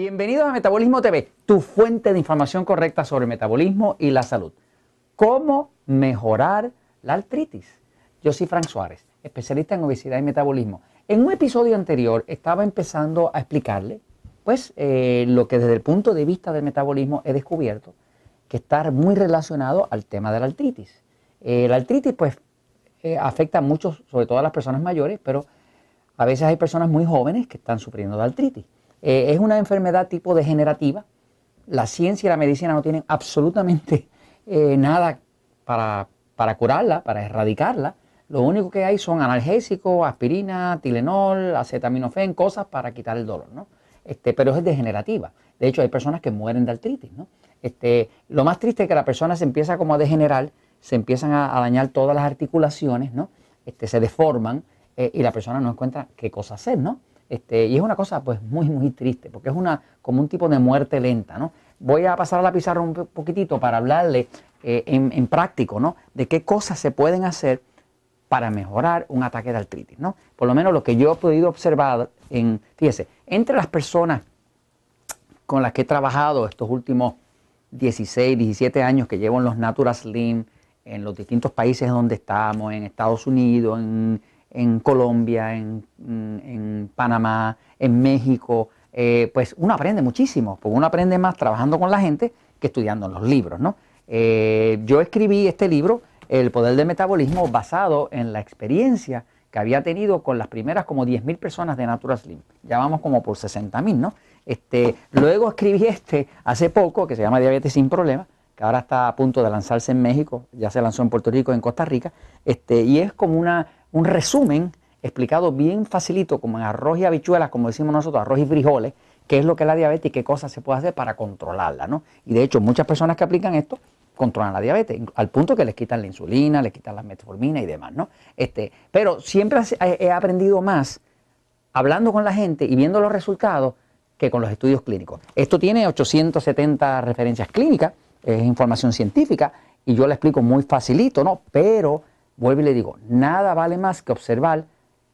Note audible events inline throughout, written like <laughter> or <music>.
Bienvenidos a Metabolismo TV, tu fuente de información correcta sobre metabolismo y la salud. ¿Cómo mejorar la artritis? Yo soy Frank Suárez, especialista en obesidad y metabolismo. En un episodio anterior estaba empezando a explicarle, pues, eh, lo que desde el punto de vista del metabolismo he descubierto que está muy relacionado al tema de la artritis. Eh, la artritis, pues, eh, afecta a muchos, sobre todo a las personas mayores, pero a veces hay personas muy jóvenes que están sufriendo de artritis. Eh, es una enfermedad tipo degenerativa. La ciencia y la medicina no tienen absolutamente eh, nada para, curarla, para erradicarla. Lo único que hay son analgésicos, aspirina, Tilenol, acetaminofén, cosas para quitar el dolor, ¿no? Este, pero es degenerativa. De hecho, hay personas que mueren de artritis, ¿no? Este, lo más triste es que la persona se empieza como a degenerar, se empiezan a, dañar todas las articulaciones, ¿no? Este, se deforman eh, y la persona no encuentra qué cosa hacer, ¿no? Este, y es una cosa pues muy, muy triste, porque es una, como un tipo de muerte lenta, ¿no? Voy a pasar a la pizarra un poquitito para hablarle eh, en, práctico, ¿no? De qué cosas se pueden hacer para mejorar un ataque de artritis, ¿no? Por lo menos lo que yo he podido observar en, fíjese, entre las personas con las que he trabajado estos últimos 16, 17 años que llevo en los Natural Slim, en los distintos países donde estamos, en Estados Unidos, en, en Colombia, en, Panamá, en México, eh, pues uno aprende muchísimo, porque uno aprende más trabajando con la gente que estudiando en los libros, ¿no? Eh, yo escribí este libro, El Poder del Metabolismo, basado en la experiencia que había tenido con las primeras como 10.000 personas de Natural Slim. Ya vamos como por 60.000, ¿no? Este, luego escribí este hace poco, que se llama Diabetes sin Problemas, que ahora está a punto de lanzarse en México, ya se lanzó en Puerto Rico, en Costa Rica, este, y es como una un resumen explicado bien facilito, como en arroz y habichuelas, como decimos nosotros, arroz y frijoles, qué es lo que es la diabetes y qué cosas se puede hacer para controlarla, ¿no? Y de hecho, muchas personas que aplican esto controlan la diabetes, al punto que les quitan la insulina, les quitan la metformina y demás, ¿no? Este, pero siempre he aprendido más hablando con la gente y viendo los resultados que con los estudios clínicos. Esto tiene 870 referencias clínicas, es información científica y yo la explico muy facilito, ¿no? Pero vuelvo y le digo, nada vale más que observar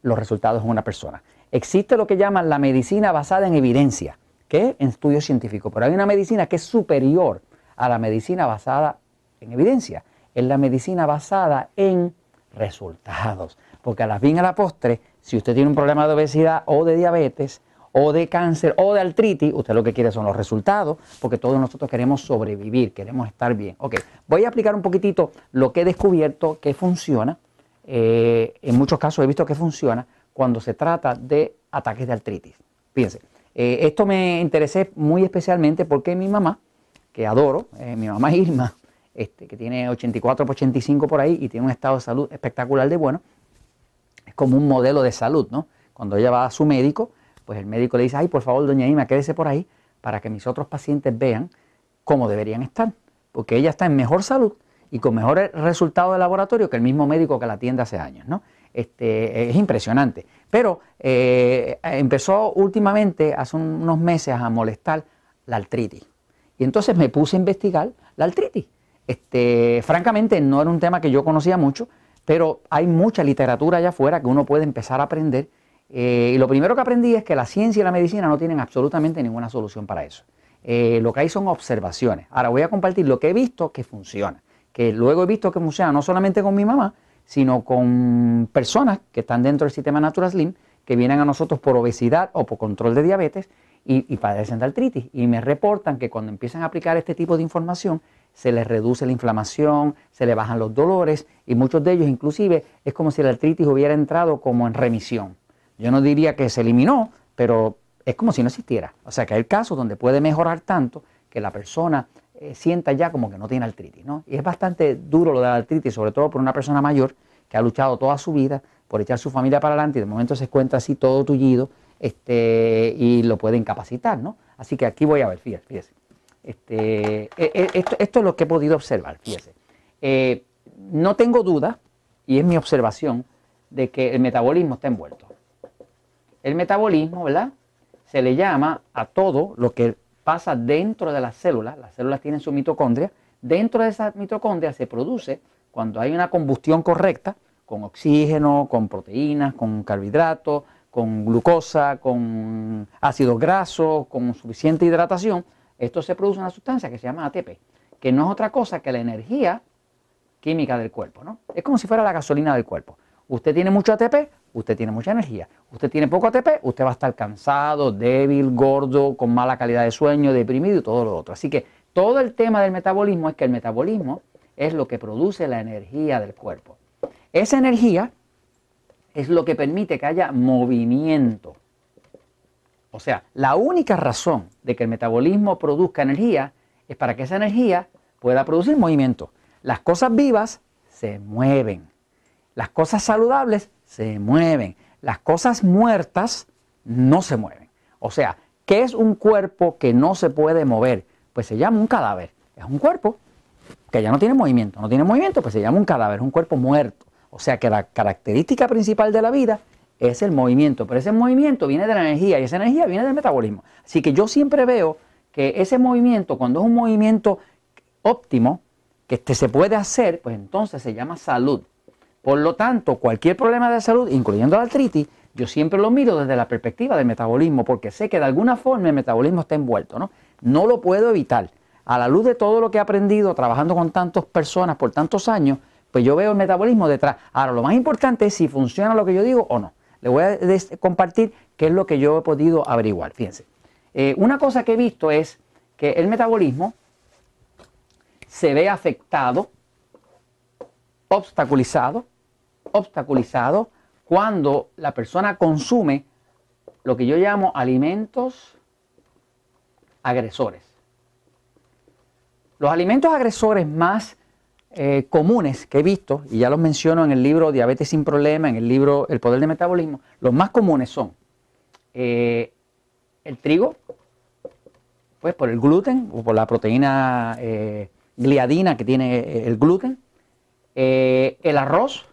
los resultados en una persona. Existe lo que llaman la medicina basada en evidencia, que es en estudios científicos, pero hay una medicina que es superior a la medicina basada en evidencia. Es la medicina basada en resultados. Porque a la fin a la postre, si usted tiene un problema de obesidad o de diabetes, o de cáncer o de artritis, usted lo que quiere son los resultados, porque todos nosotros queremos sobrevivir, queremos estar bien. Ok, voy a aplicar un poquitito lo que he descubierto que funciona. Eh, en muchos casos he visto que funciona cuando se trata de ataques de artritis. Fíjense, eh, esto me interesé muy especialmente porque mi mamá, que adoro, eh, mi mamá <laughs> Irma, este, que tiene 84 por 85 por ahí y tiene un estado de salud espectacular de bueno, es como un modelo de salud, ¿no? Cuando ella va a su médico, pues el médico le dice, ay, por favor, doña Ima, quédese por ahí para que mis otros pacientes vean cómo deberían estar, porque ella está en mejor salud y con mejores resultados de laboratorio que el mismo médico que la atiende hace años, ¿no? Este, es impresionante. Pero eh, empezó últimamente, hace unos meses, a molestar la artritis. Y entonces me puse a investigar la artritis. Este, francamente, no era un tema que yo conocía mucho, pero hay mucha literatura allá afuera que uno puede empezar a aprender eh, y lo primero que aprendí es que la ciencia y la medicina no tienen absolutamente ninguna solución para eso. Eh, lo que hay son observaciones. Ahora voy a compartir lo que he visto que funciona, que luego he visto que funciona no solamente con mi mamá, sino con personas que están dentro del sistema Natural Slim, que vienen a nosotros por obesidad o por control de diabetes y, y padecen de artritis. Y me reportan que cuando empiezan a aplicar este tipo de información, se les reduce la inflamación, se les bajan los dolores y muchos de ellos inclusive es como si la artritis hubiera entrado como en remisión. Yo no diría que se eliminó, pero es como si no existiera. O sea que hay casos donde puede mejorar tanto que la persona eh, sienta ya como que no tiene artritis. ¿no? Y es bastante duro lo de la artritis, sobre todo por una persona mayor que ha luchado toda su vida por echar su familia para adelante y de momento se encuentra así todo tullido este, y lo puede incapacitar. ¿no? Así que aquí voy a ver, fíjese. fíjese. Este, e, e, esto, es lo que he podido observar, fíjese. Eh, no tengo duda, y es mi observación, de que el metabolismo está envuelto. El metabolismo, ¿verdad? Se le llama a todo lo que pasa dentro de las células. Las células tienen su mitocondria. Dentro de esa mitocondria se produce, cuando hay una combustión correcta, con oxígeno, con proteínas, con carbohidratos, con glucosa, con ácidos grasos, con suficiente hidratación, esto se produce una sustancia que se llama ATP, que no es otra cosa que la energía química del cuerpo, ¿no? Es como si fuera la gasolina del cuerpo. Usted tiene mucho ATP, usted tiene mucha energía. Usted tiene poco ATP, usted va a estar cansado, débil, gordo, con mala calidad de sueño, deprimido y todo lo otro. Así que todo el tema del metabolismo es que el metabolismo es lo que produce la energía del cuerpo. Esa energía es lo que permite que haya movimiento. O sea, la única razón de que el metabolismo produzca energía es para que esa energía pueda producir movimiento. Las cosas vivas se mueven. Las cosas saludables se mueven. Las cosas muertas no se mueven. O sea, ¿qué es un cuerpo que no se puede mover? Pues se llama un cadáver. Es un cuerpo que ya no tiene movimiento. No tiene movimiento, pues se llama un cadáver, es un cuerpo muerto. O sea que la característica principal de la vida es el movimiento, pero ese movimiento viene de la energía y esa energía viene del metabolismo. Así que yo siempre veo que ese movimiento, cuando es un movimiento óptimo, que este se puede hacer, pues entonces se llama salud. Por lo tanto, cualquier problema de salud, incluyendo la artritis, yo siempre lo miro desde la perspectiva del metabolismo, porque sé que de alguna forma el metabolismo está envuelto, ¿no? No lo puedo evitar. A la luz de todo lo que he aprendido trabajando con tantas personas por tantos años, pues yo veo el metabolismo detrás. Ahora, lo más importante es si funciona lo que yo digo o no. Le voy a compartir qué es lo que yo he podido averiguar. Fíjense. Eh, una cosa que he visto es que el metabolismo se ve afectado, obstaculizado, obstaculizado cuando la persona consume lo que yo llamo alimentos agresores. Los alimentos agresores más eh, comunes que he visto, y ya los menciono en el libro Diabetes sin Problema, en el libro El Poder del Metabolismo, los más comunes son eh, el trigo, pues por el gluten o por la proteína eh, gliadina que tiene el gluten, el arroz,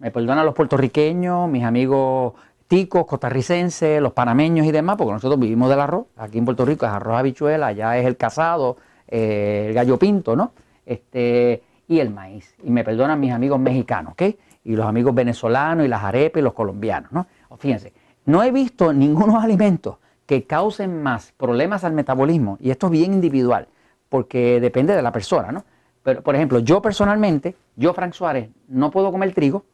me perdonan los puertorriqueños, mis amigos ticos, costarricenses, los panameños y demás, porque nosotros vivimos del arroz. Aquí en Puerto Rico es arroz habichuela, allá es el casado, eh, el gallo pinto, ¿no? Este, y el maíz. Y me perdonan mis amigos mexicanos, ¿ok? Y los amigos venezolanos y las arepas y los colombianos, ¿no? Fíjense, no he visto ningunos alimentos que causen más problemas al metabolismo, y esto es bien individual, porque depende de la persona, ¿no? Pero, por ejemplo, yo personalmente, yo, Frank Suárez, no puedo comer trigo,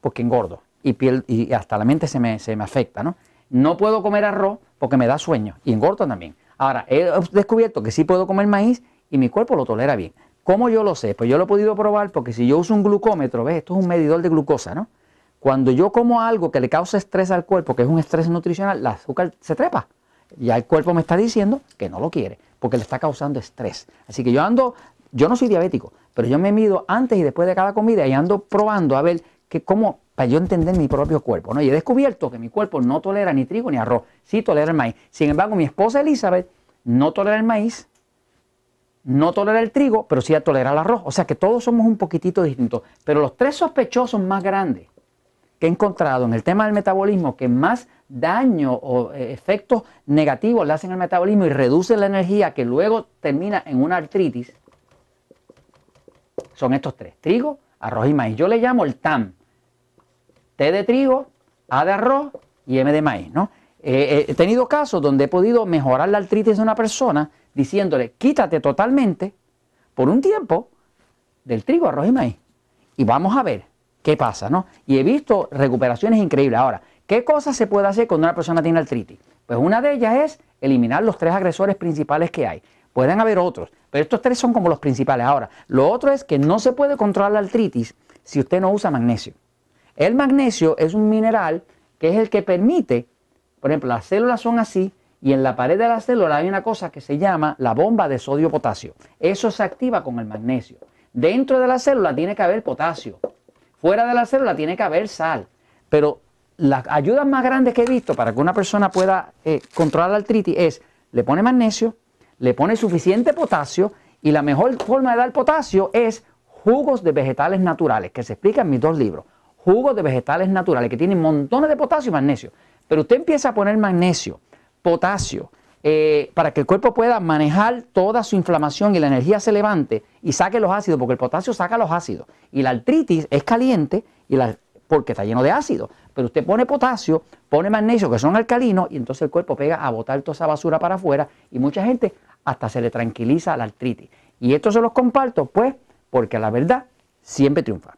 porque engordo y, piel, y hasta la mente se me, se me afecta, ¿no? No puedo comer arroz porque me da sueño y engordo también. Ahora, he descubierto que sí puedo comer maíz y mi cuerpo lo tolera bien. ¿Cómo yo lo sé? Pues yo lo he podido probar porque si yo uso un glucómetro, ¿ves? Esto es un medidor de glucosa, ¿no? Cuando yo como algo que le causa estrés al cuerpo, que es un estrés nutricional, la azúcar se trepa. Ya el cuerpo me está diciendo que no lo quiere, porque le está causando estrés. Así que yo ando, yo no soy diabético, pero yo me mido antes y después de cada comida y ando probando a ver que cómo, para yo entender mi propio cuerpo, ¿no? Y he descubierto que mi cuerpo no tolera ni trigo ni arroz, sí tolera el maíz. Sin embargo, mi esposa Elizabeth no tolera el maíz, no tolera el trigo, pero sí tolera el arroz. O sea que todos somos un poquitito distintos. Pero los tres sospechosos más grandes que he encontrado en el tema del metabolismo, que más daño o eh, efectos negativos le hacen al metabolismo y reducen la energía que luego termina en una artritis, son estos tres, trigo, arroz y maíz. Yo le llamo el TAM, T de trigo, A de arroz y M de maíz, ¿no? Eh, eh, he tenido casos donde he podido mejorar la artritis de una persona diciéndole, quítate totalmente por un tiempo del trigo, arroz y maíz. Y vamos a ver qué pasa, ¿no? Y he visto recuperaciones increíbles. Ahora, ¿qué cosas se puede hacer cuando una persona tiene artritis? Pues una de ellas es eliminar los tres agresores principales que hay. Pueden haber otros, pero estos tres son como los principales. Ahora, lo otro es que no se puede controlar la artritis si usted no usa magnesio. El magnesio es un mineral que es el que permite, por ejemplo, las células son así y en la pared de la célula hay una cosa que se llama la bomba de sodio-potasio. Eso se activa con el magnesio. Dentro de la célula tiene que haber potasio. Fuera de la célula tiene que haber sal. Pero las ayudas más grandes que he visto para que una persona pueda eh, controlar la artritis es, le pone magnesio, le pone suficiente potasio y la mejor forma de dar potasio es jugos de vegetales naturales, que se explica en mis dos libros jugos de vegetales naturales que tienen montones de potasio y magnesio. Pero usted empieza a poner magnesio, potasio, eh, para que el cuerpo pueda manejar toda su inflamación y la energía se levante y saque los ácidos, porque el potasio saca los ácidos. Y la artritis es caliente y la porque está lleno de ácido. Pero usted pone potasio, pone magnesio, que son alcalinos, y entonces el cuerpo pega a botar toda esa basura para afuera y mucha gente hasta se le tranquiliza la artritis. Y esto se los comparto, pues, porque la verdad siempre triunfa.